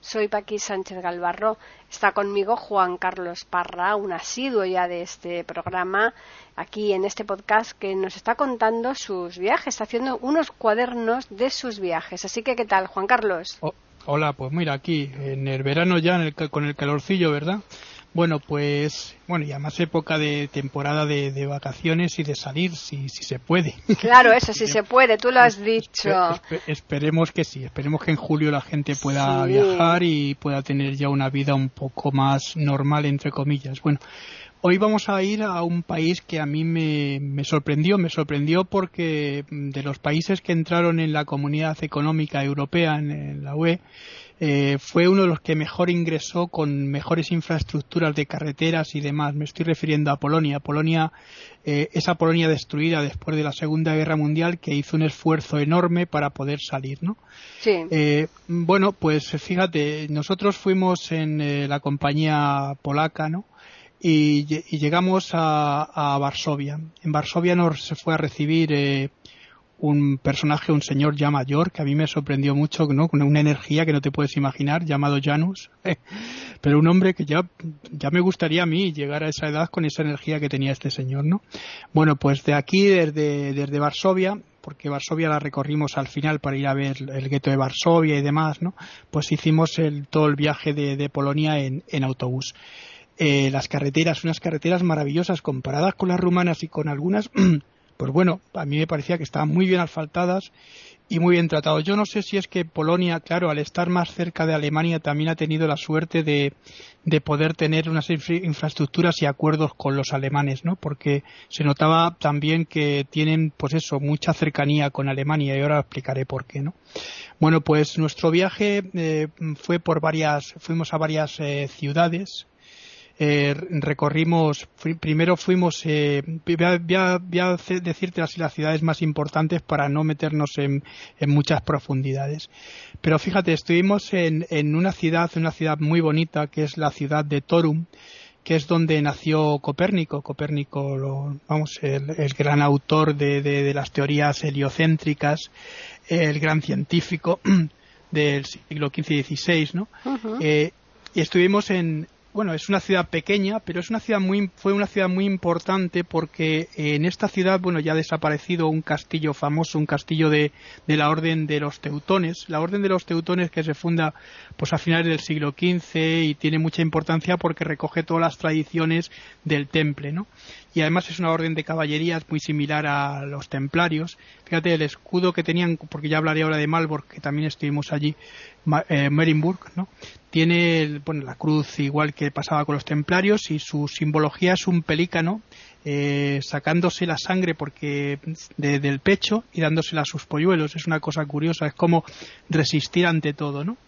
Soy Paqui Sánchez Galvarro. Está conmigo Juan Carlos Parra, un asiduo ya de este programa, aquí en este podcast que nos está contando sus viajes, está haciendo unos cuadernos de sus viajes. Así que, ¿qué tal, Juan Carlos? Oh, hola, pues mira, aquí en el verano ya, con el calorcillo, ¿verdad? Bueno, pues, bueno, ya más época de temporada de, vacaciones y de salir, si, si se puede. Claro, eso, si se puede, tú lo has dicho. esperemos que sí, esperemos que en julio la gente pueda viajar y pueda tener ya una vida un poco más normal, entre comillas. Bueno, hoy vamos a ir a un país que a mí me, me sorprendió, me sorprendió porque de los países que entraron en la Comunidad Económica Europea, en la UE, eh, fue uno de los que mejor ingresó con mejores infraestructuras de carreteras y demás. Me estoy refiriendo a Polonia. Polonia, eh, esa Polonia destruida después de la Segunda Guerra Mundial que hizo un esfuerzo enorme para poder salir, ¿no? Sí. Eh, bueno, pues fíjate, nosotros fuimos en la compañía polaca, ¿no? Y, llegamos a, a, Varsovia. En Varsovia nos fue a recibir un personaje, un señor ya mayor, que a mí me sorprendió mucho, ¿no? Con una energía que no te puedes imaginar, llamado Janus. Pero un hombre que ya, ya me gustaría a mí llegar a esa edad con esa energía que tenía este señor, ¿no? Bueno, pues de aquí, desde, desde Varsovia, porque Varsovia la recorrimos al final para ir a ver el gueto de Varsovia y demás, ¿no? Pues hicimos el, todo el viaje de, de Polonia en, en autobús. Eh, las carreteras, unas carreteras maravillosas comparadas con las rumanas y con algunas pues bueno, a mí me parecía que estaban muy bien asfaltadas y muy bien tratados. Yo no sé si es que Polonia, claro, al estar más cerca de Alemania, también ha tenido la suerte de, de poder tener unas infraestructuras y acuerdos con los alemanes, ¿no? Porque se notaba también que tienen, pues eso, mucha cercanía con Alemania y ahora explicaré por qué, ¿no? Bueno, pues nuestro viaje eh, fue por varias, fuimos a varias eh, ciudades eh, recorrimos, primero fuimos, eh, voy, a, decirte así las ciudades más importantes para no meternos en, muchas profundidades. Pero fíjate, estuvimos en, una ciudad, una ciudad muy bonita, que es la ciudad de Torum, que es donde nació Copérnico. Copérnico, vamos, el, gran autor de, las teorías heliocéntricas, el gran científico del siglo XV y XVI, ¿no? Eh, y estuvimos en, bueno, es una ciudad pequeña, pero es una ciudad muy, fue una ciudad muy importante porque en esta ciudad, bueno, ya ha desaparecido un castillo famoso, un castillo de, de la Orden de los Teutones. La Orden de los Teutones que se funda pues a finales del siglo XV y tiene mucha importancia porque recoge todas las tradiciones del temple, ¿no? Y además es una orden de caballerías muy similar a los templarios. Fíjate el escudo que tenían, porque ya hablaré ahora de Malbork, que también estuvimos allí, eh, Merinburg, ¿no? Tiene bueno, la cruz igual que pasaba con los templarios y su simbología es un pelícano eh, sacándose la sangre porque del pecho y dándosela a sus polluelos. Es una cosa curiosa, es como resistir ante todo, ¿no?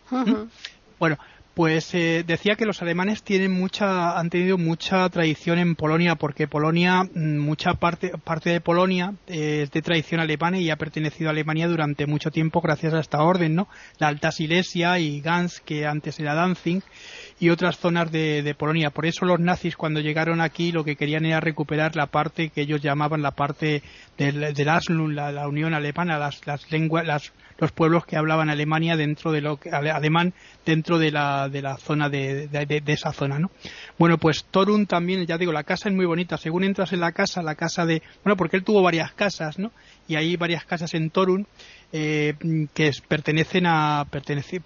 Bueno, pues eh, decía que los alemanes tienen mucha, han tenido mucha tradición en Polonia, porque Polonia, mm, mucha parte, parte de Polonia eh, es de tradición alemana y ha pertenecido a Alemania durante mucho tiempo gracias a esta orden, ¿no? La Alta Silesia y Gans, que antes era Danzig, y otras zonas de, Polonia. Por eso los nazis cuando llegaron aquí lo que querían era recuperar la parte que ellos llamaban la parte del, del la, la, Unión Alemana, las, las lenguas, las los pueblos que hablaban Alemania dentro de lo que, alemán dentro de la, de la zona de, de, esa zona, ¿no? Bueno, pues Torun también, ya digo, la casa es muy bonita. Según entras en la casa, la casa de, bueno, porque él tuvo varias casas, ¿no? Y hay varias casas en Torun eh, que pertenecen a, pertenecen,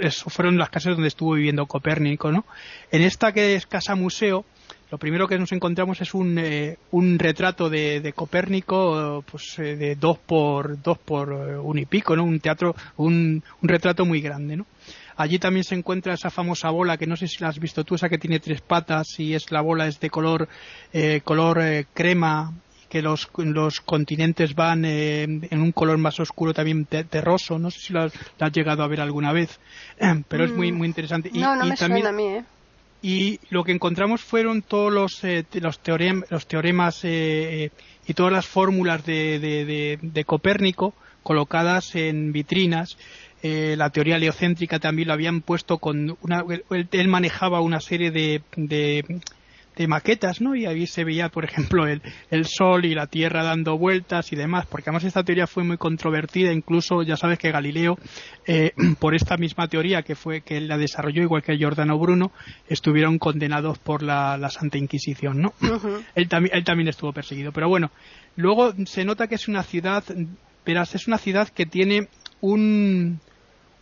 eso fueron las casas donde estuvo viviendo Copérnico, ¿no? En esta que es casa museo, lo primero que nos encontramos es un, eh, un retrato de, de, Copérnico pues eh, de dos por dos por eh, un y pico no un teatro un, un, retrato muy grande no allí también se encuentra esa famosa bola que no sé si la has visto tú esa que tiene tres patas y es la bola es de color color crema que los, los continentes van eh, en un color más oscuro también terroso. No sé si lo has, llegado a ver alguna vez, pero es muy, Mm. muy interesante. Y, no, no y me también, suena a mí, ¿eh? Y lo que encontramos fueron todos los, eh, los, teorem- los teoremas eh, eh, y todas las fórmulas de- de Copérnico colocadas en vitrinas. Eh, la teoría heliocéntrica también lo habían puesto con una, él, él manejaba una serie de, de, maquetas, ¿no? Y ahí se veía, por ejemplo, el, el Sol y la Tierra dando vueltas y demás, porque además esta teoría fue muy controvertida, incluso ya sabes que Galileo, eh, por esta misma teoría que fue que él la desarrolló, igual que Giordano Bruno, estuvieron condenados por la, la Santa Inquisición, ¿no? Él, también, él también estuvo perseguido. Pero bueno, luego se nota que es una ciudad, verás, es una ciudad que tiene un,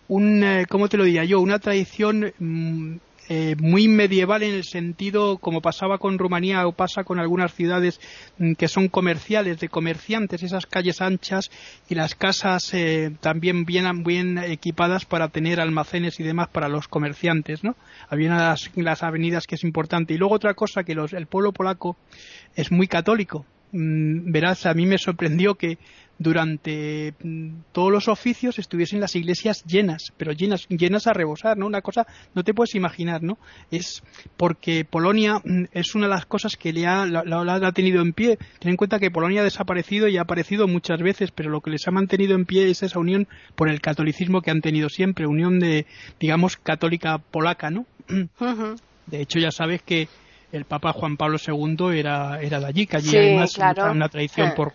un eh, ¿cómo te lo diría yo? Una tradición mm, eh, muy medieval en el sentido, como pasaba con Rumanía o pasa con algunas ciudades mm, que son comerciales, de comerciantes, esas calles anchas y las casas eh, también bien, bien equipadas para tener almacenes y demás para los comerciantes, ¿no? Había una de las, las avenidas que es importante. Y luego otra cosa, que los, el pueblo polaco es muy católico. Mm, verás, a mí me sorprendió que durante mm, todos los oficios estuviesen las iglesias llenas, pero llenas, llenas a rebosar, ¿no? Una cosa no te puedes imaginar, ¿no? Es porque Polonia mm, es una de las cosas que le ha, la, la- la ha tenido en pie. Ten en cuenta que Polonia ha desaparecido y ha aparecido muchas veces, pero lo que les ha mantenido en pie es esa unión por el catolicismo que han tenido siempre, unión de, digamos, católica polaca, ¿no? De hecho, ya sabes que el Papa Juan Pablo II era, era de allí, que allí Sí, hay más claro. una, tradición Eh. por,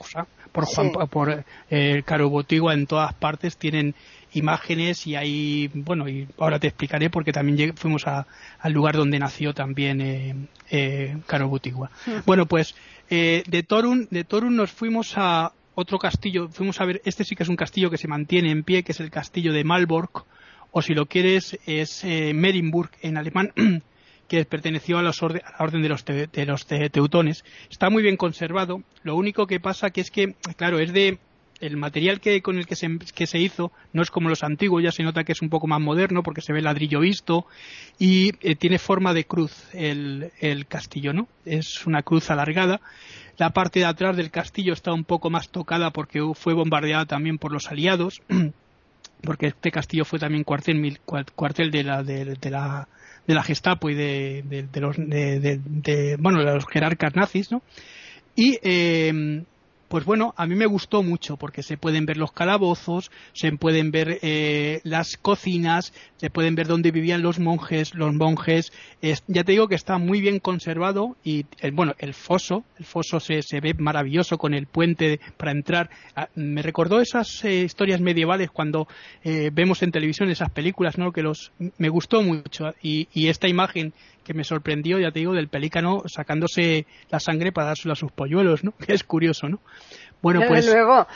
por Juan Sí. Por eh, Caro Botigua en todas partes tienen imágenes y hay bueno y ahora te explicaré porque también lleg- fuimos a- al lugar donde nació también eh, eh, Caro Botigua. Bueno, pues eh, de Torun de Torun nos fuimos a otro castillo, fuimos a ver, este sí que es un castillo que se mantiene en pie, que es el castillo de Malbork, o si lo quieres es eh, Merinburg en alemán, que perteneció a, los orde- a la orden de los, te- de los te- teutones. Está muy bien conservado. Lo único que pasa que es que, claro, es de el material que con el que se, que se hizo no es como los antiguos, ya se nota que es un poco más moderno porque se ve ladrillo visto y eh, tiene forma de cruz el, el castillo, ¿no? Es una cruz alargada. La parte de atrás del castillo está un poco más tocada porque fue bombardeada también por los aliados. porque este castillo fue también cuartel, cuartel de la, de la de la Gestapo y de, de- los de, bueno de los jerarcas nazis, ¿no? Y eh, pues bueno, a mí me gustó mucho porque se pueden ver los calabozos, se pueden ver eh, las cocinas, se pueden ver dónde vivían los monjes, los monjes. Es- ya te digo que está muy bien conservado y el, bueno, el foso, el foso se, se ve maravilloso con el puente para entrar. Ah, me recordó esas eh, historias medievales cuando eh, vemos en televisión esas películas, ¿no? Que los me gustó mucho y, y esta imagen que me sorprendió, ya te digo, del pelícano sacándose la sangre para dárselo a sus polluelos, ¿no? Que es curioso, ¿no? Bueno, Desde pues luego.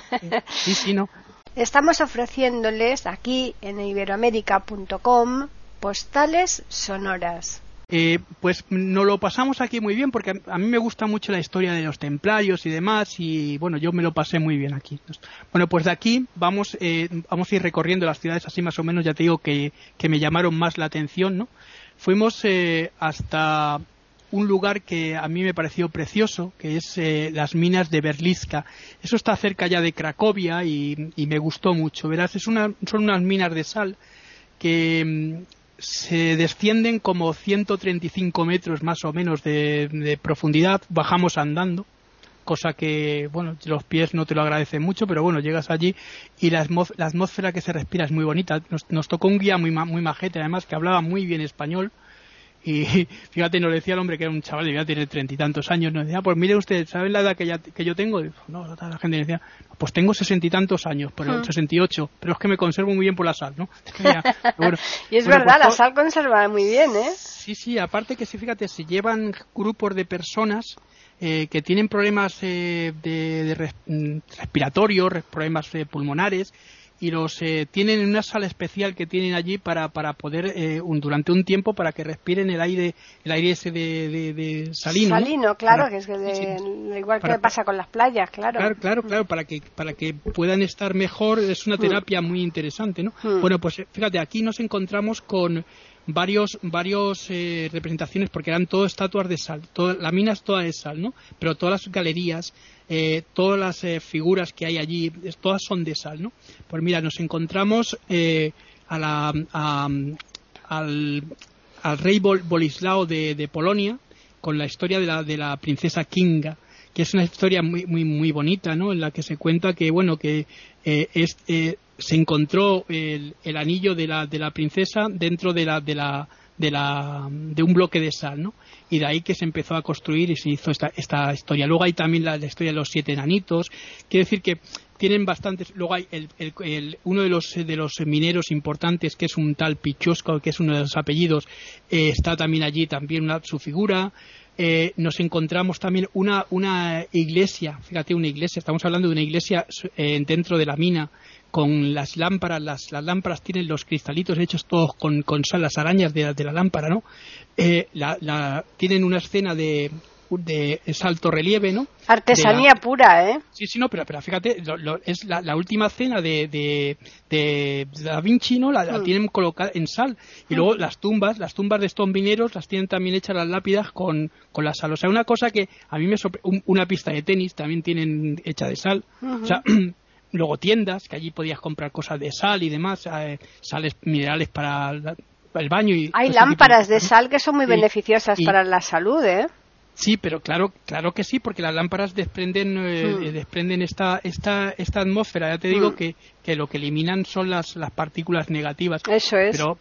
sí, sí, ¿no? Estamos ofreciéndoles aquí en iberoamérica.com postales sonoras. Eh, pues nos lo pasamos aquí muy bien porque a, a mí me gusta mucho la historia de los templarios y demás y bueno yo me lo pasé muy bien aquí bueno pues de aquí vamos eh, vamos a ir recorriendo las ciudades así más o menos ya te digo que, que me llamaron más la atención no fuimos eh, hasta un lugar que a mí me pareció precioso, que es eh, las minas de Berlizka. Eso está cerca ya de Cracovia y, me gustó mucho. Verás, es una, son unas minas de sal que mm, se descienden como 135 metros más o menos de profundidad. Bajamos andando, cosa que, bueno, los pies no te lo agradecen mucho, pero bueno, llegas allí y la, la atmósfera que se respira es muy bonita. Nos, nos tocó un guía muy, ma- muy majete, además, que hablaba muy bien español. Y fíjate, nos decía el hombre que era un chaval, debía tener treinta y tantos años, nos decía, pues mire usted, ¿sabe la edad que, ya, que yo tengo? Y dijo, no, la gente decía, pues tengo sesenta y tantos años, pero Hmm. sesenta y ocho, pero es que me conservo muy bien por la sal, ¿no? Bueno, Y es bueno, verdad, pues la sal conserva muy bien, ¿eh? Sí, sí, aparte que sí, fíjate, se llevan grupos de personas eh, que tienen problemas eh, de, de res- mm, respiratorios, res- problemas eh, pulmonares, y los eh, tienen en una sala especial que tienen allí para, para poder, eh, un- durante un tiempo, para que respiren el aire, el aire ese de, de- de salino. ¿no? Salino, claro, Para- que es que de- sí, igual que pasa con las playas, claro. Claro, claro, claro, para que, para que puedan estar mejor, es una terapia muy interesante, ¿no? Mm. Bueno, pues eh, fíjate, aquí nos encontramos con varios varios eh, representaciones porque eran todo estatuas de sal la mina es toda de sal no pero todas las galerías eh, todas las eh, figuras que hay allí todas son de sal no pues mira nos encontramos a la, al, al, rey Bolislao de, de, Polonia con la historia de la, de la princesa Kinga que es una historia muy muy muy bonita no en la que se cuenta que bueno que es, se encontró el, anillo de la, de la princesa dentro de la, de la de, la, de un bloque de sal, ¿no? Y de ahí que se empezó a construir y se hizo esta, esta historia. Luego hay también la, historia de los siete enanitos. Quiere decir que tienen bastantes. Luego hay el, el, uno de los, de los mineros importantes, que es un tal Pichosco, que es uno de los apellidos, eh, está también allí, también una, su figura. Eh, nos encontramos también una, una iglesia, fíjate, una iglesia, estamos hablando de una iglesia eh, dentro de la mina, con las lámparas, las, las, lámparas tienen los cristalitos hechos todos con, con sal, las arañas de, de la lámpara, ¿no? Eh, la, tienen una escena de, de salto relieve, ¿no? Artesanía pura, ¿eh? Sí, sí, no, pero, pero fíjate, es la, la, última cena de, de, de, Da Vinci, ¿no? La, mm. tienen colocada en sal. Y luego mm. las tumbas, las tumbas de estos mineros las tienen también hechas las lápidas con, con la sal. O sea, una cosa que a mí me sorprende, una pista de tenis también tienen hecha de sal. O sea, luego tiendas, que allí podías comprar cosas de sal y demás, eh, sales minerales para el baño. Y Hay lámparas de, sal que son muy beneficiosas para la salud, ¿eh? Sí, pero claro, claro que sí, porque las lámparas desprenden, eh, hmm. eh, desprenden esta, esta, esta atmósfera. Ya te digo hmm. que, que, lo que eliminan son las, las partículas negativas. Eso es. Pero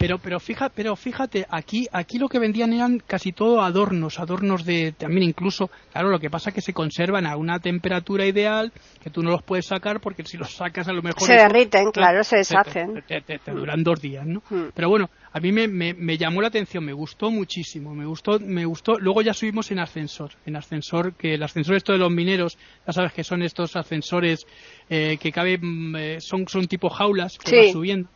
pero pero fíjate, pero fíjate aquí aquí lo que vendían eran casi todo adornos adornos de también incluso claro lo que pasa es que se conservan a una temperatura ideal que tú no los puedes sacar porque si los sacas a lo mejor se derriten claro se deshacen. te, duran dos días no hmm. pero bueno a mí me, me, llamó la atención me gustó muchísimo me gustó me gustó. Luego ya subimos en ascensor en ascensor que el ascensor esto de los mineros ya sabes que son estos ascensores eh, que caben eh, son son tipo jaulas que van subiendo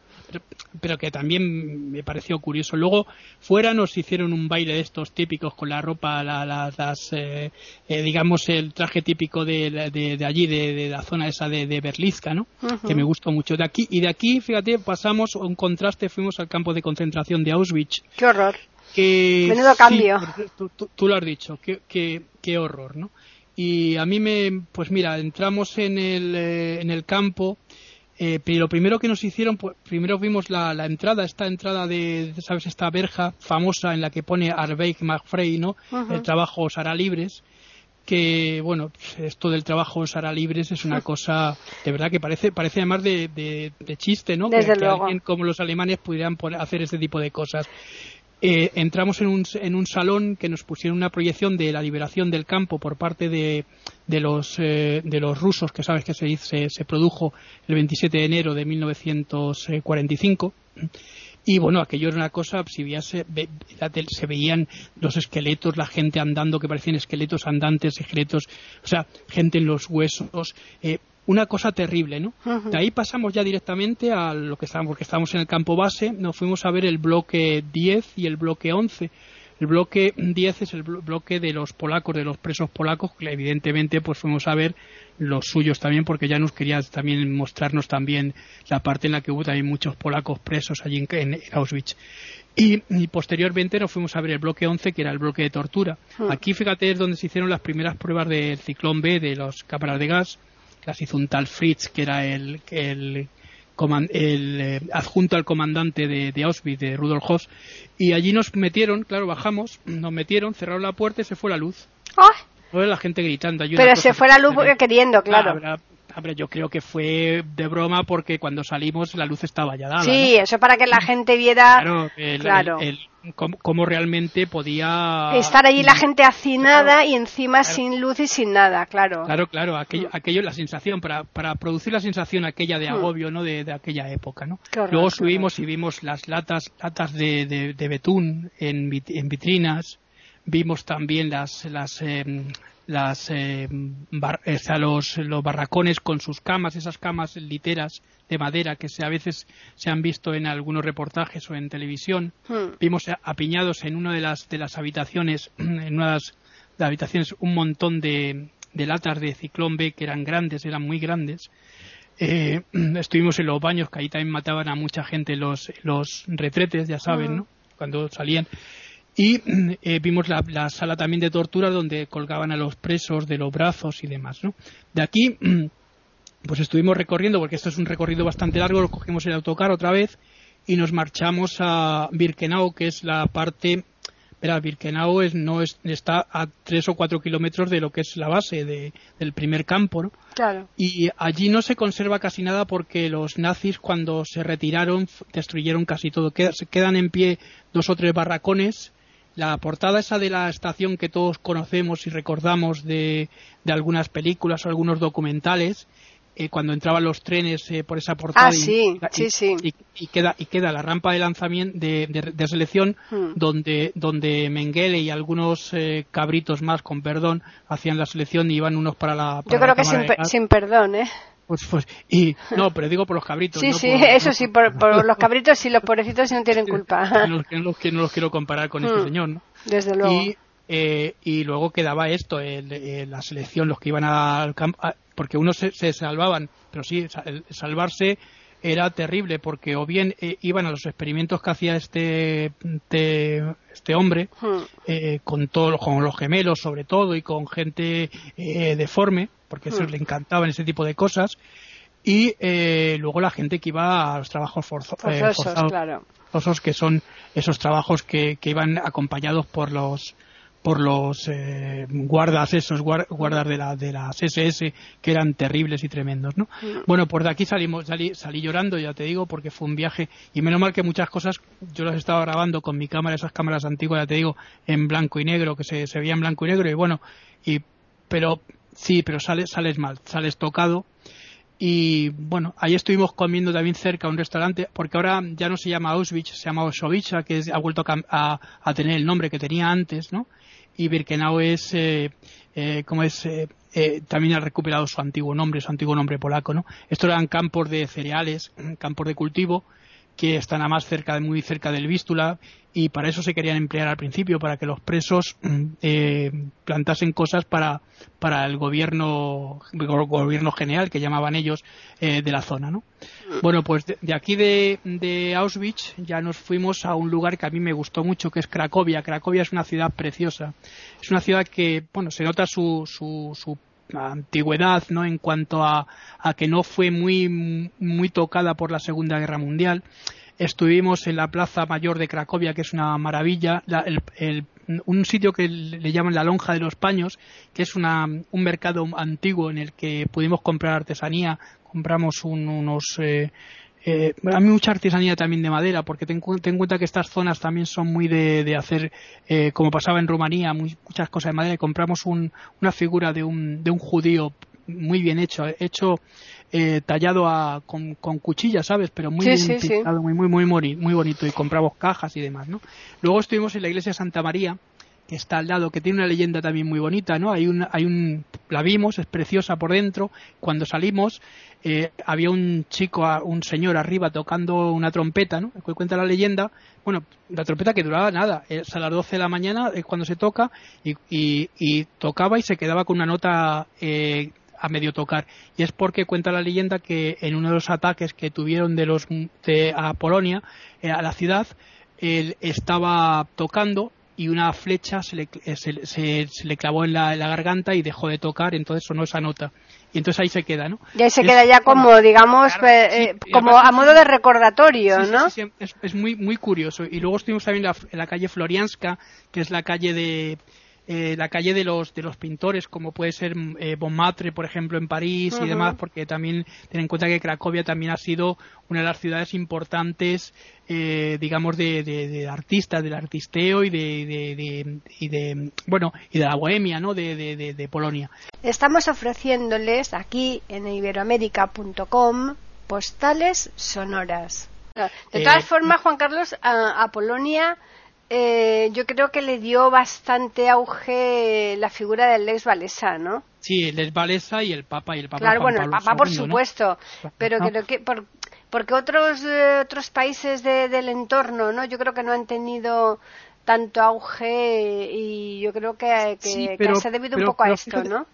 pero que también me pareció curioso. Luego, fuera nos hicieron un baile de estos típicos con la ropa, las, eh, eh, digamos, el traje típico de, de, allí, de, la zona esa de, Berlizca, ¿no? Que me gustó mucho. De aquí, y de aquí, fíjate, pasamos un contraste, fuimos al campo de concentración de Auschwitz. ¡Qué horror! Que, Menudo cambio. tú, lo has dicho, qué, qué, qué horror, ¿no? Y a mí me, pues mira, entramos en el, eh, en el campo eh, pero lo primero que nos hicieron, pues, primero vimos la, entrada, esta entrada de, ¿sabes? Esta verja famosa en la que pone Arbeig McFrey, ¿no? El trabajo Sara Libres, que, bueno, esto del trabajo Sara Libres es una cosa, de verdad que parece, parece además de, de, chiste, ¿no? Desde que, alguien como los alemanes pudieran hacer este tipo de cosas. Eh, entramos en un, en un salón que nos pusieron una proyección de la liberación del campo por parte de, de, los, eh, de los rusos, que sabes que se, se, se, produjo el 27 de enero de 1945. Y bueno, aquello era una cosa, si se, se veían los esqueletos, la gente andando que parecían esqueletos andantes, esqueletos, o sea, gente en los huesos, eh, una cosa terrible, ¿no? De ahí pasamos ya directamente a lo que estábamos, porque estábamos en el campo base, nos fuimos a ver el bloque 10 y el bloque 11. El bloque 10 es el bloque de los polacos, de los presos polacos, que evidentemente pues fuimos a ver los suyos también, porque ya nos quería también mostrarnos también la parte en la que hubo también muchos polacos presos allí en, Auschwitz. Y, posteriormente nos fuimos a ver el bloque 11, que era el bloque de tortura. Aquí, fíjate, es donde se hicieron las primeras pruebas del ciclón B, de los cámaras de gas, las hizo un tal Fritz, que era el, el, el eh, adjunto al comandante de, Auschwitz, de Rudolf Hoss, y allí nos metieron, claro, bajamos, nos metieron, cerraron la puerta y se fue la luz. ¡Ah! la gente gritando. Pero se fue la luz queriendo, claro. Yo creo que fue de broma porque cuando salimos la luz estaba ya dada. Sí, eso para que la gente viera. Claro, el, cómo, realmente podía estar allí la gente hacinada y encima sin luz y sin nada, claro. Claro, claro, aquello, aquello la sensación para, para producir la sensación aquella de mm. agobio, ¿no? De, aquella época, ¿no? Luego subimos y vimos las latas latas de, de, betún en, en vitrinas, vimos también las las em, las eh, los, los, barracones con sus camas, esas camas literas de madera que se, a veces se han visto en algunos reportajes o en televisión. Hmm. Vimos apiñados en una de las, de las habitaciones, en una de las, habitaciones, un montón de, de, latas de ciclón B que eran grandes, eran muy grandes. eh, estuvimos en los baños, que ahí también mataban a mucha gente los, los retretes, ya saben, ¿no? Cuando salían. Y eh, vimos la, la, sala también de tortura donde colgaban a los presos de los brazos y demás, ¿no? De aquí, pues estuvimos recorriendo, porque esto es un recorrido bastante largo, cogimos el autocar otra vez y nos marchamos a Birkenau, que es la parte Verá, Birkenau es, no es, está a tres o cuatro kilómetros de lo que es la base de, del primer campo, ¿no? Claro. Y allí no se conserva casi nada porque los nazis cuando se retiraron destruyeron casi todo. se quedan en pie dos o tres barracones. La portada esa de la estación que todos conocemos y recordamos de, de algunas películas o algunos documentales eh, cuando entraban los trenes eh, por esa portada ah, sí, y, sí, sí. Y, queda y queda la rampa de lanzamiento de, de, selección hmm. donde donde Mengele y algunos eh, cabritos más con perdón hacían la selección y iban unos para la para yo creo que sin, sin, perdón eh pues, pues, y no, pero digo por los cabritos. Sí, no sí, eso sí, por, por los cabritos y los pobrecitos no tienen culpa. No, los, no los quiero comparar con este señor, ¿no? Desde luego. Y, eh, y luego quedaba esto, el, la selección, los que iban al campo, porque unos se, salvaban, pero sí, salvarse era terrible porque o bien eh, iban a los experimentos que hacía este este hombre hmm. eh, con todos con los gemelos sobre todo y con gente eh, deforme porque eso Hmm. le encantaban ese tipo de cosas y luego la gente que iba a los trabajos forzo- Forzosos, forzados claro. forzosos, que son esos trabajos que, que iban acompañados por los por los eh, guardas esos guar- guardas de, la, de las SS que eran terribles y tremendos no bueno pues de aquí salimos salí, salí llorando ya te digo porque fue un viaje y menos mal que muchas cosas yo las estaba grabando con mi cámara esas cámaras antiguas ya te digo en blanco y negro que se, se veía en blanco y negro y bueno y pero sí pero sales sales mal sales tocado y bueno, ahí estuvimos comiendo también cerca un restaurante, porque ahora ya no se llama Auschwitz, se llama Auschwitz, que es- ha vuelto a, a- a tener el nombre que tenía antes, ¿no? Y Birkenau es, eh, eh, como es, eh, eh, también ha recuperado su antiguo nombre, su antiguo nombre polaco, ¿no? Estos eran campos de cereales, campos de cultivo, que están a más cerca, muy cerca del Vístula, y para eso se querían emplear al principio, para que los presos mm, eh, plantasen cosas para, para el gobierno, go- gobierno general, que llamaban ellos, eh, de la zona, ¿no? Bueno, pues de, de aquí de, de Auschwitz ya nos fuimos a un lugar que a mí me gustó mucho, que es Cracovia. Cracovia es una ciudad preciosa. Es una ciudad que, bueno, se nota su, su, su antigüedad, ¿no? En cuanto a, a que no fue muy, muy tocada por la Segunda Guerra Mundial. Estuvimos en la Plaza Mayor de Cracovia, que es una maravilla, la- el- un sitio que le llaman la Lonja de los Paños, que es una, un mercado antiguo en el que pudimos comprar artesanía, compramos un- unos... eh, eh, mí mucha artesanía también de madera, porque ten, en cuenta que estas zonas también son muy de, de hacer, eh, como pasaba en Rumanía, muchas cosas de madera. Y compramos un- una figura de un, de un judío muy bien hecho, hecho eh, tallado a, con, con cuchillas, ¿sabes? Pero muy Sí, bien sí, sí. muy, muy, muy, muy bonito. Y compramos cajas y demás, ¿no? Luego estuvimos en la iglesia de Santa María, que está al lado, que tiene una leyenda también muy bonita, ¿no? Hay un, hay un, la vimos, es preciosa por dentro. Cuando salimos, eh, había un chico, un señor arriba tocando una trompeta, ¿no? Cu- Cuenta la leyenda, bueno, la trompeta que duraba nada, es a las 12 de la mañana es cuando se toca y, y, y tocaba y se quedaba con una nota eh, a medio tocar. Y es porque cuenta la leyenda que en uno de los ataques que tuvieron de los de, a Polonia, eh, a la ciudad, él estaba tocando y una flecha se le, eh, se, se- se le clavó en la, en la garganta y dejó de tocar, entonces sonó esa nota. Y entonces ahí se queda, ¿no? Y ahí se Es- queda ya como, digamos, Claro, eh, sí, como a modo de recordatorio, Sí, ¿no? sí, sí, es, es muy muy curioso. Y luego estuvimos también en la, en la calle Florianska, que es la calle de eh, la calle de los de los pintores, como puede ser eh, Montmartre, por ejemplo, en París y demás, porque también ten en cuenta que Cracovia también ha sido una de las ciudades importantes, eh, digamos, de, de- de artistas, del artisteo y de, de- y de bueno y de la bohemia, ¿no? De, Polonia. Estamos ofreciéndoles aquí en iberoamérica.com postales sonoras. De Eh, todas formas, Juan Carlos, a, a Polonia eh, yo creo que le dio bastante auge la figura del Lex Walesa, ¿no? Sí, el Valesa y el Papa y el Papa claro, Juan bueno, el Papa por supuesto, pero creo que por- porque otros eh, otros países de- del entorno, ¿no? Yo creo que no han tenido tanto auge y yo creo que, que- Sí, que pero- se ha debido pero- un poco a esto, fíjate, ¿no?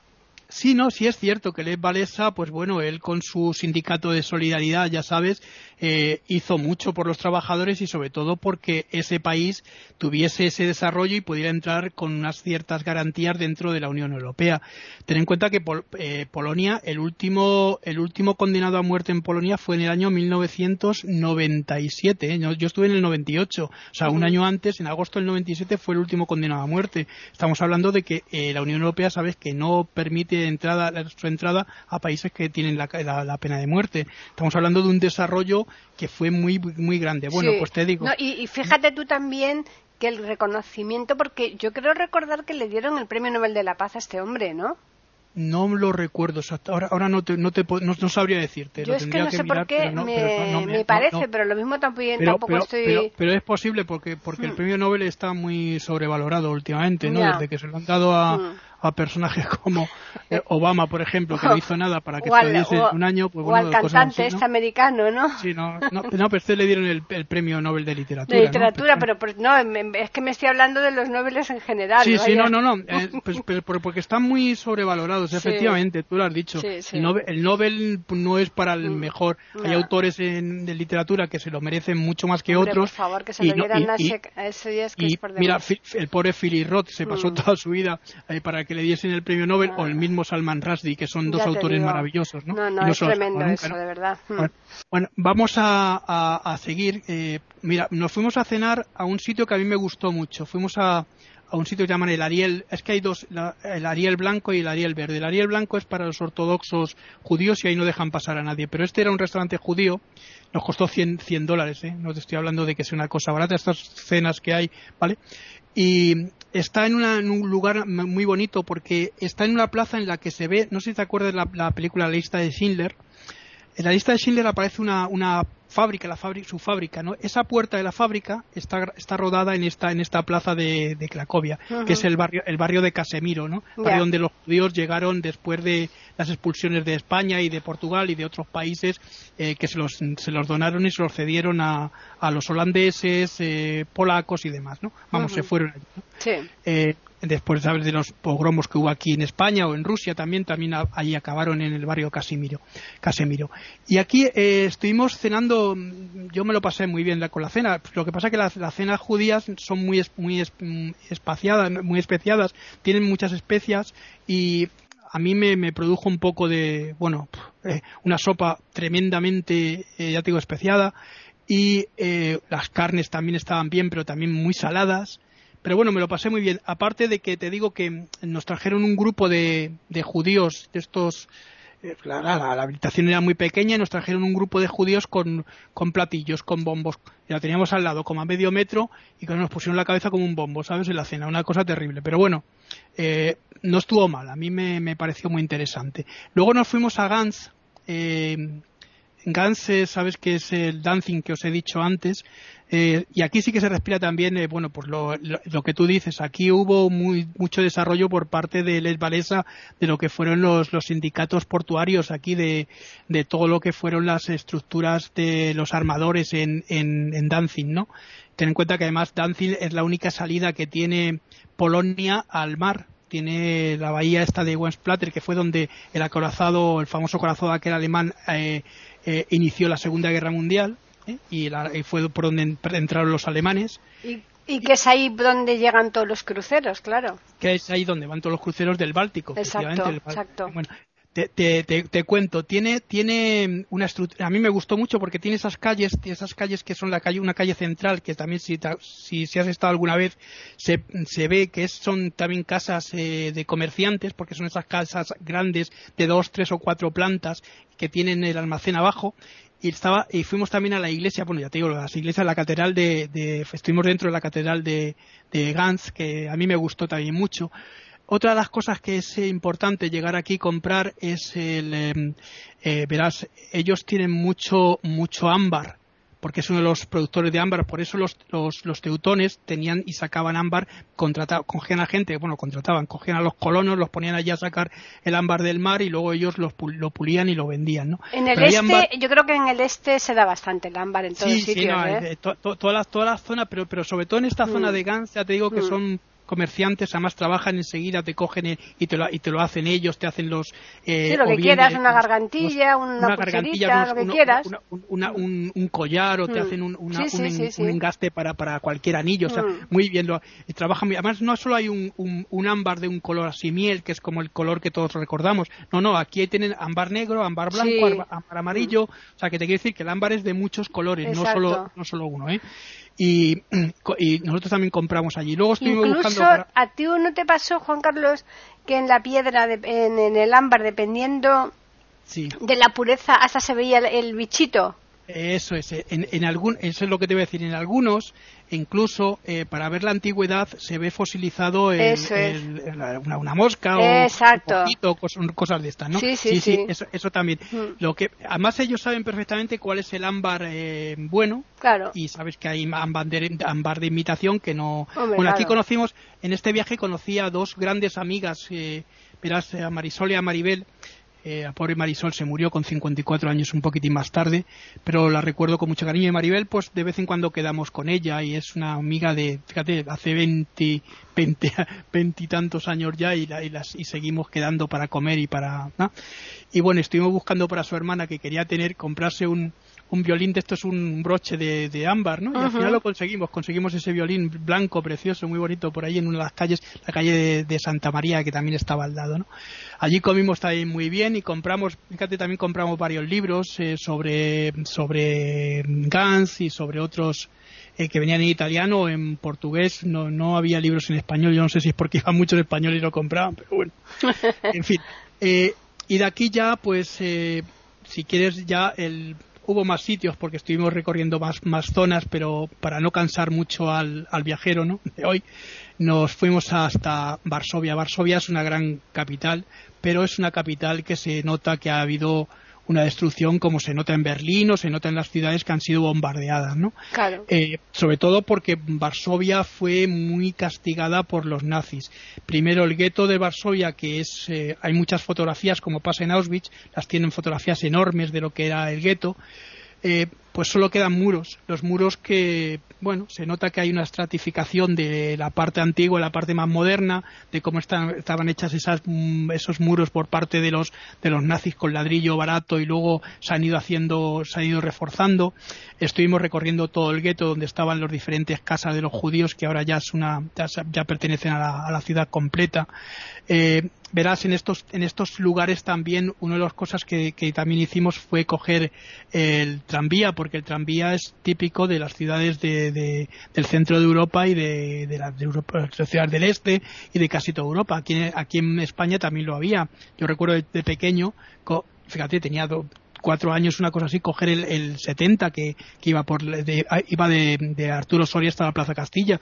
Sí, no, sí es cierto que Lech Walesa, pues bueno, él con su sindicato de solidaridad, ya sabes, eh, hizo mucho por los trabajadores y sobre todo porque ese país tuviese ese desarrollo y pudiera entrar con unas ciertas garantías dentro de la Unión Europea. Ten en cuenta que eh, Polonia, el último, el último condenado a muerte en Polonia fue en el año 1997. ¿eh? Yo estuve en el 98, o sea, un año antes, en agosto del 97, fue el último condenado a muerte. Estamos hablando de que la Unión Europea, sabes, que no permite entrada, su entrada a países que tienen la, pena de muerte. Estamos hablando de un desarrollo que fue muy, muy grande. Bueno, pues te digo. y, fíjate tú también que el reconocimiento, porque yo creo recordar que le dieron el Premio Nobel de la Paz a este hombre, ¿no? No lo recuerdo, ahora, ahora no, te, no, te, no, sabría decirte. Yo es que no sé por qué me, parece, pero lo mismo tampoco, estoy... Pero, es posible porque, porque el hmm. premio Nobel está muy sobrevalorado últimamente, ¿no? Desde que se lo han dado a, hmm a personajes como eh, Obama, por ejemplo, que no hizo nada para que se un año. Pues, bueno, o al cantante este americano, ¿no? Sí, no, no, no pero este le dieron el, premio Nobel de literatura. De literatura, pero, no, es que me estoy hablando de los Nobeles en general. Sí, sí, no, no, no, eh, pues, pero, porque están muy sobrevalorados, efectivamente, tú lo has dicho. el, Nobel, no es para el mm. mejor. Hay autores en, de literatura que se lo merecen mucho más que otros. Por favor, que se lo dieran a, ese, es que es por Mira, el pobre Philly Roth se pasó mm. toda su vida eh, para que le diesen el premio Nobel o el mismo Salman Rushdie, que son dos autores maravillosos. ¿no? No, no, es tremendo eso, de verdad. Bueno, vamos a, seguir. Eh, mira, nos fuimos a cenar a un sitio que a mí me gustó mucho. Fuimos a, a un sitio que llaman el Ariel. Es que hay dos, el Ariel blanco y el Ariel verde. El Ariel blanco es para los ortodoxos judíos y ahí no dejan pasar a nadie. Pero este era un restaurante judío. Nos costó 100, 100 dólares, ¿eh? No te estoy hablando de que sea una cosa barata, estas cenas que hay, ¿vale? Y está en, un lugar muy bonito porque está en una plaza en la que se ve, no sé si te acuerdas de la, la película La lista de Schindler. En la lista de Schindler aparece una, una fábrica, la fábrica, su fábrica, ¿no? Esa puerta de la fábrica está, está rodada en esta, en esta plaza de, de Cracovia, que es el barrio, el barrio de Casemiro, ¿no? Barrio donde los judíos llegaron después de las expulsiones de España y de Portugal y de otros países eh, que se los, se los donaron y se los cedieron a, a los holandeses, eh, polacos y demás, ¿no? Vamos, se fueron allí. Sí. Eh, después de los pogromos que hubo aquí en España o en Rusia también, también allí acabaron en el barrio Casimiro. Casemiro. Y aquí eh, estuvimos cenando, yo me lo pasé muy bien con la cena, lo que pasa es que las, cenas judías son muy, muy espaciadas, muy especiadas, tienen muchas especias y a mí me, produjo un poco de, bueno, eh, una sopa tremendamente, eh, ya te digo, especiada y las carnes también estaban bien, pero también muy saladas pero bueno, me lo pasé muy bien. Aparte de que te digo que nos trajeron un grupo de, de judíos, de estos. Eh, la, habitación era muy pequeña y nos trajeron un grupo de judíos con, platillos, con bombos. Y la teníamos al lado, como a medio metro, y que nos pusieron la cabeza como un bombo, ¿sabes? En la cena, una cosa terrible. Pero bueno, eh, no estuvo mal, a mí me, me, pareció muy interesante. Luego nos fuimos a Gans. Eh, Gans, sabes que es el dancing que os he dicho antes, eh, y aquí sí que se respira también, eh, bueno, pues lo, que tú dices. Aquí hubo muy, mucho desarrollo por parte de Les Valesa de lo que fueron los, los sindicatos portuarios aquí, de, de, todo lo que fueron las estructuras de los armadores en, en, en Danzig, ¿no? Ten en cuenta que además Danzig es la única salida que tiene Polonia al mar tiene la bahía esta de Westplatter, que fue donde el acorazado, el famoso acorazado aquel alemán, eh, eh, inició la Segunda Guerra Mundial ¿eh? y, fue por donde entraron los alemanes. ¿Y, que es ahí donde llegan todos los cruceros, claro. Que es ahí donde van todos los cruceros del Báltico. Exacto, exacto. Bueno, te, te, te, cuento, tiene, tiene una estructura, a mí me gustó mucho porque tiene esas calles, esas calles que son la calle, una calle central, que también si, si, has estado alguna vez, se, se ve que son también casas eh, de comerciantes, porque son esas casas grandes de dos, tres o cuatro plantas que tienen el almacén abajo, y estaba y fuimos también a la iglesia bueno ya te digo las iglesias la catedral de, de estuvimos dentro de la catedral de, de Gans que a mí me gustó también mucho otra de las cosas que es importante llegar aquí y comprar es el em, eh, verás ellos tienen mucho mucho ámbar porque es uno de los productores de ámbar, por eso los, los, teutones tenían y sacaban ámbar, contrataban, cogían a gente, bueno, contrataban, cogían a los colonos, los ponían allí a sacar el ámbar del mar y luego ellos lo pulían y lo vendían, ¿no? En el este, yo creo que en el este se da bastante el ámbar en todos sí, sitios, sí, no, ¿eh? todas las todas las zonas, pero pero sobre todo en esta zona mm. de Gans, ya te digo que mm. son comerciantes además trabajan enseguida, te cogen y te lo, y te lo hacen ellos, te hacen los... Eh, sí, lo que quieras, una gargantilla, una, gargantilla, lo que quieras. un, collar o te mm. hacen un, un, engaste para, para cualquier anillo, o sea, mm. muy bien, lo, trabajan Además, no solo hay un, un, ámbar de un color así miel, que es como el color que todos recordamos, no, no, aquí tienen ámbar negro, ámbar blanco, ámbar amarillo, o sea, que te quiero decir que el ámbar es de muchos colores, no solo, no solo uno, ¿eh? Y, y, nosotros también compramos allí. Luego estuvimos Incluso, ¿A ti no te pasó, Juan Carlos, que en la piedra, en, el ámbar, dependiendo de la pureza, hasta se veía el bichito? Eso es, en, en algún, eso es lo que te voy a decir. En algunos, incluso eh, para ver la antigüedad, se ve fosilizado el, una, mosca o un cosas de estas, ¿no? Sí, sí, sí. Eso, también. Mm. Lo que, además, ellos saben perfectamente cuál es el ámbar eh, bueno. Claro. Y sabes que hay ámbar de, ámbar de imitación que no. bueno, aquí conocimos, en este viaje conocí a dos grandes amigas, eh, verás, a Marisol y a Maribel eh, a pobre Marisol se murió con 54 años un poquitín más tarde, pero la recuerdo con mucho cariño. Y Maribel, pues de vez en cuando quedamos con ella y es una amiga de, fíjate, hace 20, 20, y tantos años ya y, las, y seguimos quedando para comer y para... Y bueno, estuvimos buscando para su hermana que quería tener, comprarse un, un violín de esto es un broche de, ámbar, ¿no? Y al final lo conseguimos, conseguimos ese violín blanco, precioso, muy bonito, por ahí en una de las calles, la calle de, Santa María, que también estaba al lado, ¿no? Allí comimos también muy bien y compramos, fíjate, también compramos varios libros eh, sobre, sobre Gans y sobre otros eh, que venían en italiano o en portugués, no, no había libros en español, yo no sé si es porque iban muchos españoles y lo compraban, pero bueno, en fin. Eh, y de aquí ya, pues, si quieres ya el hubo más sitios porque estuvimos recorriendo más, más zonas, pero para no cansar mucho al, al viajero ¿no? de hoy, nos fuimos hasta Varsovia. Varsovia es una gran capital, pero es una capital que se nota que ha habido una destrucción como se nota en Berlín o se nota en las ciudades que han sido bombardeadas, ¿no? Claro. Eh, sobre todo porque Varsovia fue muy castigada por los nazis. Primero el gueto de Varsovia, que es, eh, hay muchas fotografías como pasa en Auschwitz, las tienen fotografías enormes de lo que era el gueto. Eh, pues solo quedan muros. Los muros que, bueno, se nota que hay una estratificación de la parte antigua y la parte más moderna, de cómo estaban hechas esas, mm, esos muros por parte de los, de los nazis con ladrillo barato y luego se han ido haciendo, se han ido reforzando. Estuvimos recorriendo todo el gueto donde estaban las diferentes casas de los judíos que ahora ya es una, ya, pertenecen a la, ciudad completa. Eh, verás en estos en estos lugares también una de las cosas que también hicimos fue coger el tranvía porque el tranvía es típico de las ciudades de, del centro de Europa y de, de, la, de las ciudades del este y de casi toda Europa. Aquí, en España también lo había. Yo recuerdo de, pequeño, fíjate, tenía cuatro años, una cosa así, coger el, el 70 que, que, iba por de, iba de, de, Arturo Soria hasta la Plaza Castilla.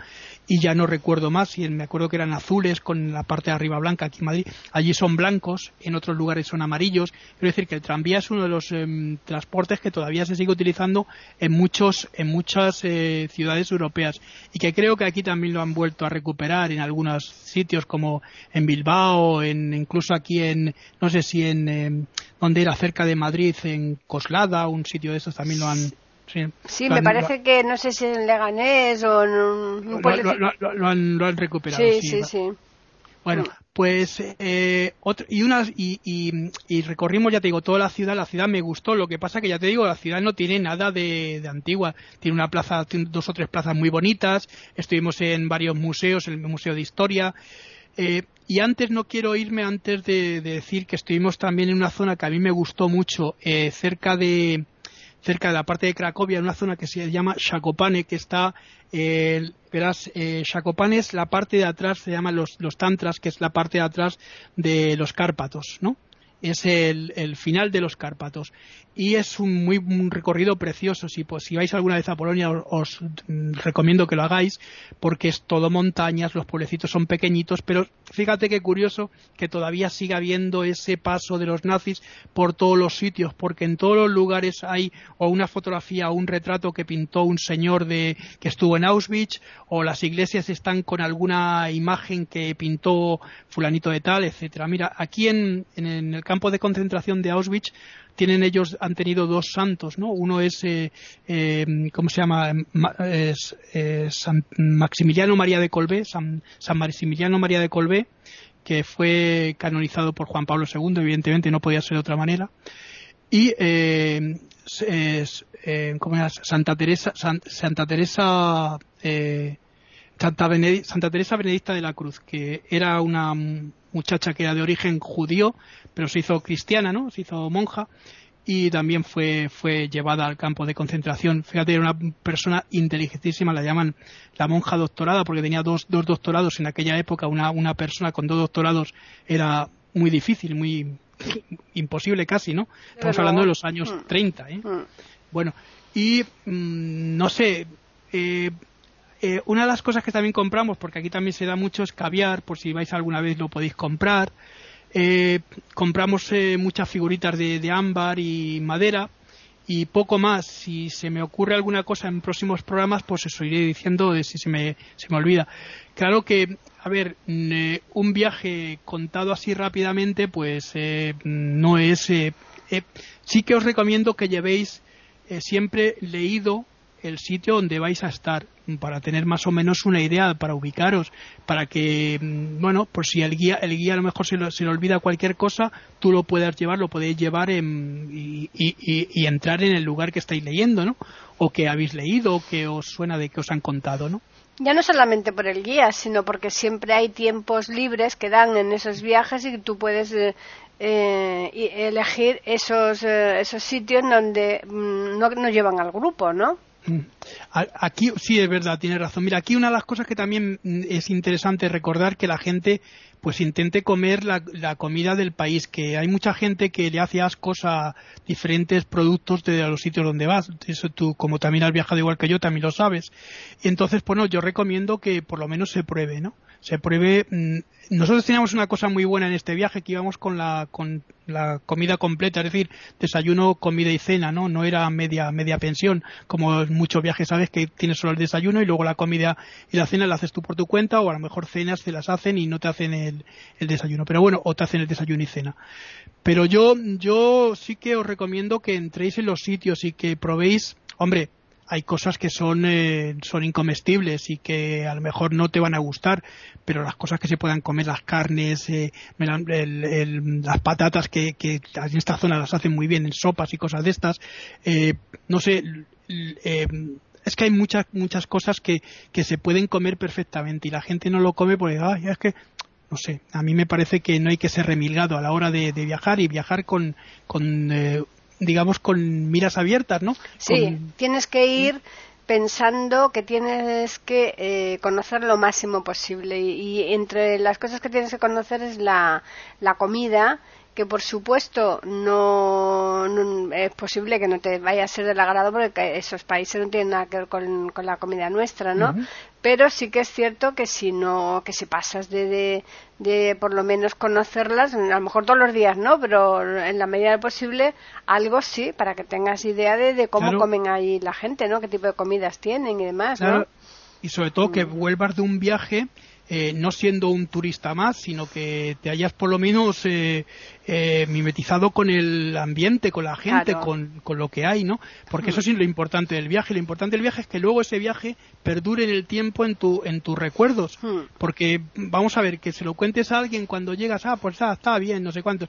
Y ya no recuerdo más, y me acuerdo que eran azules con la parte de arriba blanca aquí en Madrid, allí son blancos, en otros lugares son amarillos, quiero decir que el tranvía es uno de los em, transportes que todavía se sigue utilizando en muchos en muchas eh, ciudades europeas. Y que creo que aquí también lo han vuelto a recuperar en algunos sitios como en Bilbao, en incluso aquí en no sé si en em, donde era cerca de Madrid en Coslada, un sitio de esos también lo han Sí, me parece que no sé si en Leganés o en un lo, han, lo, han, recuperado. Sí, sí, sí. Bueno, pues eh, otro, y, unas, y, y, recorrimos, ya te digo, toda la ciudad. La ciudad me gustó. Lo que pasa que ya te digo, la ciudad no tiene nada de, de antigua. Tiene una plaza, dos o tres plazas muy bonitas. Estuvimos en varios museos, el Museo de Historia. Eh, y antes no quiero irme antes de, decir que estuvimos también en una zona que a mí me gustó mucho, eh, cerca de cerca de la parte de Cracovia, en una zona que se llama Shakopane, que está, eh, verás, eh, es la parte de atrás, se llama los, los tantras, que es la parte de atrás de los Cárpatos, ¿no? es el, el, final de los Cárpatos y es un muy un recorrido precioso. Si pues si vais alguna vez a Polonia os, recomiendo que lo hagáis porque es todo montañas los pueblecitos son pequeñitos pero fíjate qué curioso que todavía siga habiendo ese paso de los nazis por todos los sitios porque en todos los lugares hay o una fotografía o un retrato que pintó un señor de que estuvo en Auschwitz o las iglesias están con alguna imagen que pintó fulanito de tal etcétera. Mira aquí en, en el campo de concentración de Auschwitz tienen ellos han tenido dos santos, ¿no? Uno es eh, eh, ¿cómo se llama? Es, San Maximiliano María de Colbé, San, Maximiliano María de Colbé, que fue canonizado por Juan Pablo II, evidentemente no podía ser de otra manera. Y eh, Santa Teresa, Santa Teresa Santa, Santa, Teresa Benedicta de la Cruz, que era una muchacha que era de origen judío, pero se hizo cristiana, ¿no? Se hizo monja y también fue, fue llevada al campo de concentración. Fíjate, era una persona inteligentísima, la llaman la monja doctorada, porque tenía dos, dos doctorados en aquella época. Una, una persona con dos doctorados era muy difícil, muy imposible casi, ¿no? Estamos hablando de los años 30, mm. ¿eh? Mm. Bueno, y mm, no sé, eh, eh, una de las cosas que también compramos, porque aquí también se da mucho, es caviar, por si vais alguna vez lo podéis comprar. Eh, compramos eh, muchas figuritas de, ámbar y madera y poco más. Si se me ocurre alguna cosa en próximos programas, pues eso iré diciendo si se me, se me olvida. Claro que, a ver, un viaje contado así rápidamente, pues no es. sí que os recomiendo que llevéis siempre leído el sitio donde vais a estar para tener más o menos una idea para ubicaros para que mm, bueno por si el guía el guía a lo mejor se, le olvida cualquier cosa tú lo puedas llevar lo podéis llevar y, entrar en el lugar que estáis leyendo no o que habéis leído o que os suena de que os han contado no ya no solamente por el guía, sino porque siempre hay tiempos libres que dan en esos viajes y tú puedes eh, eh, elegir esos, eh, esos sitios donde mm, no, no llevan al grupo, ¿no? Mm. Aquí sí es verdad, tiene razón. Mira, aquí una de las cosas que también mm, es interesante recordar que la gente pues intente comer la, comida del país, que hay mucha gente que le hace ascos a diferentes productos de los sitios donde vas. Eso tú, como también has viajado igual que yo, también lo sabes. Entonces, bueno, yo recomiendo que por lo menos se pruebe, ¿no? Se pruebe. Mm, nosotros teníamos una cosa muy buena en este viaje, que íbamos con la, con la comida completa, es decir, desayuno, comida y cena, ¿no? No era media, media pensión, como en muchos viajes sabes que tienes solo el desayuno y luego la comida y la cena la haces tú por tu cuenta, o a lo mejor cenas se las hacen y no te hacen el, el desayuno. Pero bueno, o te hacen el desayuno y cena. Pero yo, yo sí que os recomiendo que entréis en los sitios y que probéis, hombre, hay cosas que son, eh, son incomestibles y que a lo mejor no te van a gustar, pero las cosas que se puedan comer, las carnes, eh, las patatas que, que, en esta zona las hacen muy bien en sopas y cosas de estas, eh, no sé, es que hay muchas muchas cosas que, que se pueden comer perfectamente y la gente no lo come porque Ay, es que no sé, a mí me parece que no hay que ser remilgado a la hora de, viajar y viajar con, con digamos, con miras abiertas, ¿no? Sí, tienes que ir pensando que tienes que eh, conocer lo máximo posible y, entre las cosas que tienes que conocer es la, la comida que por supuesto no, es posible que no te vaya a ser del agrado porque esos países no tienen nada que ver con, la comida nuestra, ¿no? Pero sí que es cierto que si no, que si pasas de, de, por lo menos conocerlas, a lo mejor todos los días, ¿no? Pero en la medida de posible, algo sí, para que tengas idea de, cómo comen ahí la gente, ¿no? Qué tipo de comidas tienen y demás, ¿no? Y sobre todo que mm. vuelvas de un viaje eh, no siendo un turista más, sino que te hayas por lo menos eh, eh, mimetizado con el ambiente, con la gente, con, lo que hay, ¿no? Porque eso sí es lo importante del viaje. Lo importante del viaje es que luego ese viaje perdure en el tiempo en, tu, en tus recuerdos. Mm. Porque vamos a ver, que se lo cuentes a alguien cuando llegas, ah, pues ah, está bien, no sé cuántos.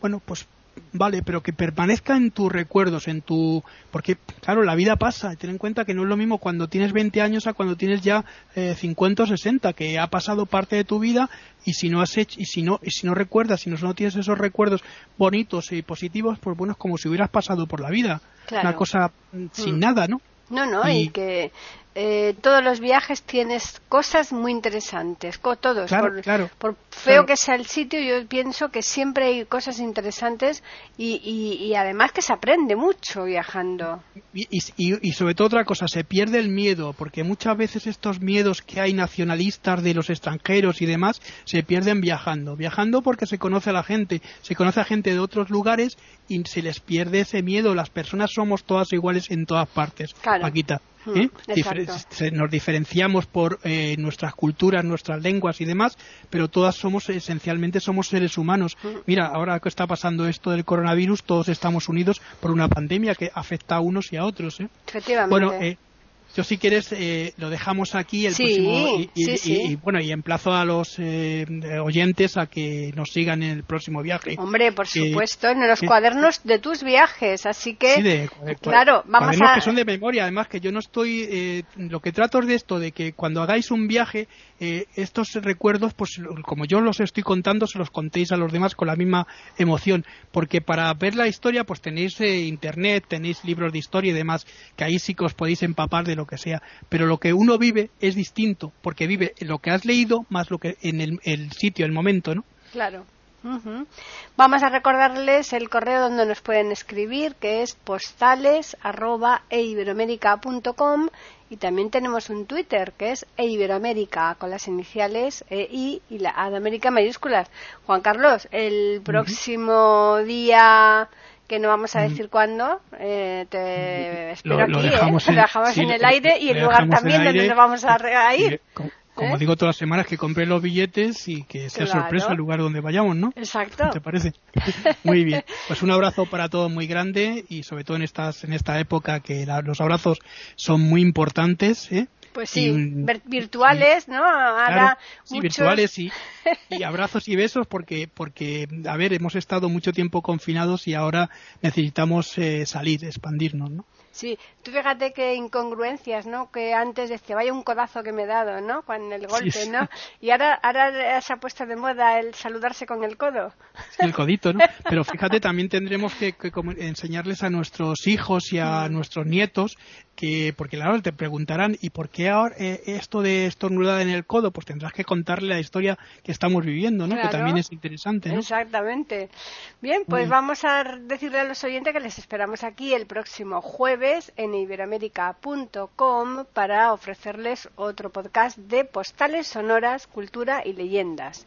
Bueno, pues vale, pero que permanezca en tus recuerdos, en tu... Porque, claro, la vida pasa. Ten en cuenta que no es lo mismo cuando tienes 20 años a cuando tienes ya eh, 50 o 60, que ha pasado parte de tu vida y si no has hecho, y si no, y si no recuerdas, si no, no tienes esos recuerdos bonitos y positivos, pues bueno, es como si hubieras pasado por la vida. Una cosa mm, sin mm. nada, ¿no? No, no, y, que eh, todos los viajes tienes cosas muy interesantes, todos. por, feo que sea el sitio, yo pienso que siempre hay cosas interesantes y, además que se aprende mucho viajando. Y, sobre todo otra cosa, se pierde el miedo, porque muchas veces estos miedos que hay nacionalistas de los extranjeros y demás se pierden viajando. Viajando porque se conoce a la gente, se conoce a gente de otros lugares y se les pierde ese miedo. Las personas somos todas iguales en todas partes, Paquita. Hmm, ¿eh? nos diferenciamos por eh, nuestras culturas, nuestras lenguas y demás, pero todas somos esencialmente somos seres humanos. Hmm. Mira, ahora que está pasando esto del coronavirus, todos estamos unidos por una pandemia que afecta a unos y a otros. ¿eh? Efectivamente. Bueno, yo si quieres eh, lo dejamos aquí el próximo y, bueno y emplazo a los eh, oyentes a que nos sigan en el próximo viaje. Hombre, por supuesto, en los cuadernos de tus viajes, así que claro, vamos a que son de memoria, además que yo no estoy eh, lo que trato es de esto de que cuando hagáis un viaje estos recuerdos pues como yo los estoy contando se los contéis a los demás con la misma emoción, porque para ver la historia pues tenéis internet, tenéis libros de historia y demás que ahí sí que os podéis empapar de lo que sea, pero lo que uno vive es distinto, porque vive lo que has leído más lo que en el, sitio, el momento, ¿no? Claro. Vamos a recordarles el correo donde nos pueden escribir, que es postales y también tenemos un Twitter que es eiberoamérica con las iniciales EI y la A de América mayúsculas. Juan Carlos, el próximo día que no vamos a decir cuándo. Eh, te espero aquí, ¿eh? dejamos, en, el aire y el lugar también donde nos vamos a, ir. como, ¿Eh? digo todas las semanas, que compre los billetes y que sea sorpresa el lugar donde vayamos, ¿no? Exacto. ¿Te parece? muy bien. Pues un abrazo para todos muy grande y sobre todo en, estas, en esta época que los abrazos son muy importantes, ¿eh? Pues sí, virtuales, ¿no? Ahora sí, virtuales y, y, abrazos y besos porque, porque, a ver, hemos estado mucho tiempo confinados y ahora necesitamos eh, salir, expandirnos, ¿no? Sí, tú fíjate qué incongruencias, ¿no? Que antes decía, vaya un codazo que me he dado, ¿no? Con el golpe, ¿no? Y ahora, ahora se ha puesto de moda el saludarse con el codo. el codito, ¿no? Pero fíjate, también tendremos que, enseñarles a nuestros hijos y a mm. nuestros nietos que, porque claro, te preguntarán, ¿y por qué ahora eh, esto de estornudar en el codo? Pues tendrás que contarle la historia que estamos viviendo, ¿no? Que también es interesante, ¿no? Exactamente. Bien, pues vamos a decirle a los oyentes que les esperamos aquí el próximo jueves en iberoamérica.com para ofrecerles otro podcast de postales sonoras, cultura y leyendas.